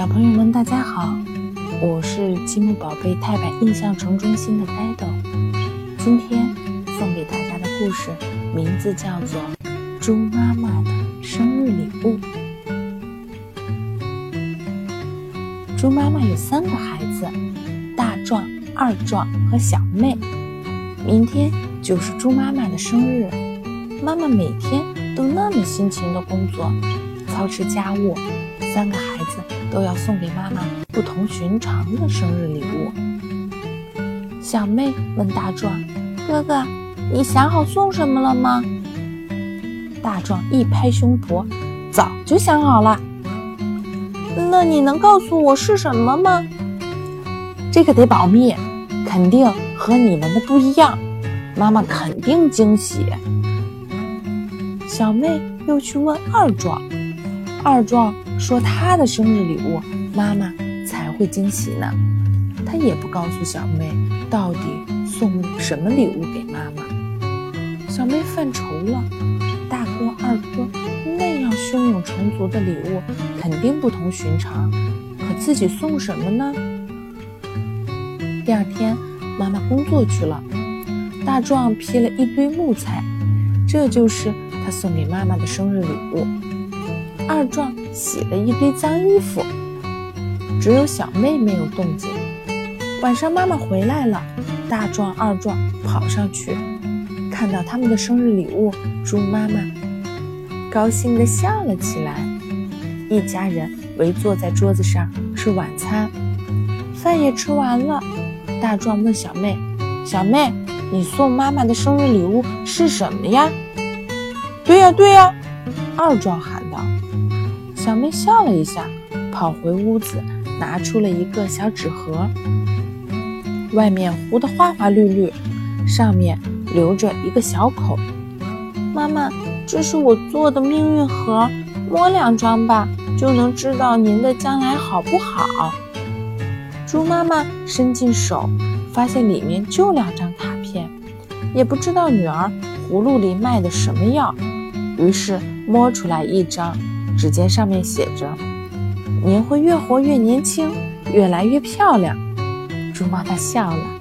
小朋友们，大家好，我是积木宝贝太白印象城中心的呆豆。今天送给大家的故事名字叫做《猪妈妈的生日礼物》。猪妈妈有三个孩子：大壮、二壮和小妹。明天就是猪妈妈的生日，妈妈每天都那么辛勤的工作，操持家务。三个孩子都要送给妈妈不同寻常的生日礼物。小妹问大壮：“哥哥，你想好送什么了吗？”大壮一拍胸脯：“早就想好了。”“那你能告诉我是什么吗？”“这个得保密，肯定和你们的不一样，妈妈肯定惊喜。”小妹又去问二壮。二壮说：“他的生日礼物，妈妈才会惊喜呢。他也不告诉小妹到底送什么礼物给妈妈。小妹犯愁了，大哥、二哥那样胸有成竹的礼物，肯定不同寻常。可自己送什么呢？第二天，妈妈工作去了，大壮劈了一堆木材，这就是他送给妈妈的生日礼物。”二壮洗了一堆脏衣服，只有小妹没有动静。晚上妈妈回来了，大壮、二壮跑上去，看到他们的生日礼物，猪妈妈高兴地笑了起来。一家人围坐在桌子上吃晚餐，饭也吃完了。大壮问小妹：“小妹，你送妈妈的生日礼物是什么呀？”“对呀，对呀！”二壮喊道。小妹笑了一下，跑回屋子，拿出了一个小纸盒，外面糊得花花绿绿，上面留着一个小口。妈妈，这是我做的命运盒，摸两张吧，就能知道您的将来好不好。猪妈妈伸进手，发现里面就两张卡片，也不知道女儿葫芦里卖的什么药，于是摸出来一张。只见上面写着：“您会越活越年轻，越来越漂亮。”猪妈妈笑了。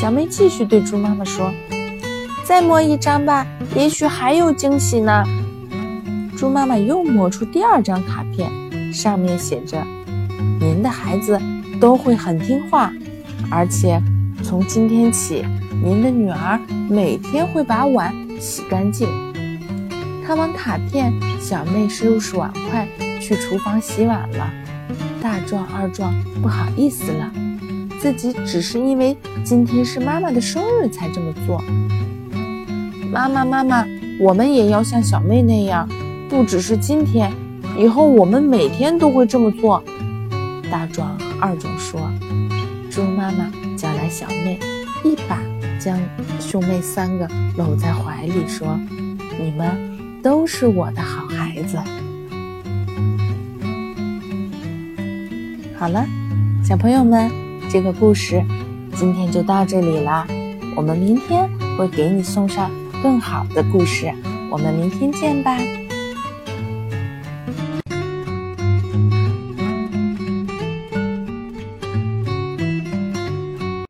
小妹继续对猪妈妈说：“再摸一张吧，也许还有惊喜呢。”猪妈妈又摸出第二张卡片，上面写着：“您的孩子都会很听话，而且从今天起，您的女儿每天会把碗洗干净。”看完卡片，小妹收拾碗筷去厨房洗碗了。大壮、二壮不好意思了，自己只是因为今天是妈妈的生日才这么做。妈妈，妈妈，我们也要像小妹那样，不只是今天，以后我们每天都会这么做。大壮和二壮说。猪妈妈叫来小妹，一把将兄妹三个搂在怀里，说：“你们。”都是我的好孩子。好了，小朋友们，这个故事今天就到这里了。我们明天会给你送上更好的故事。我们明天见吧。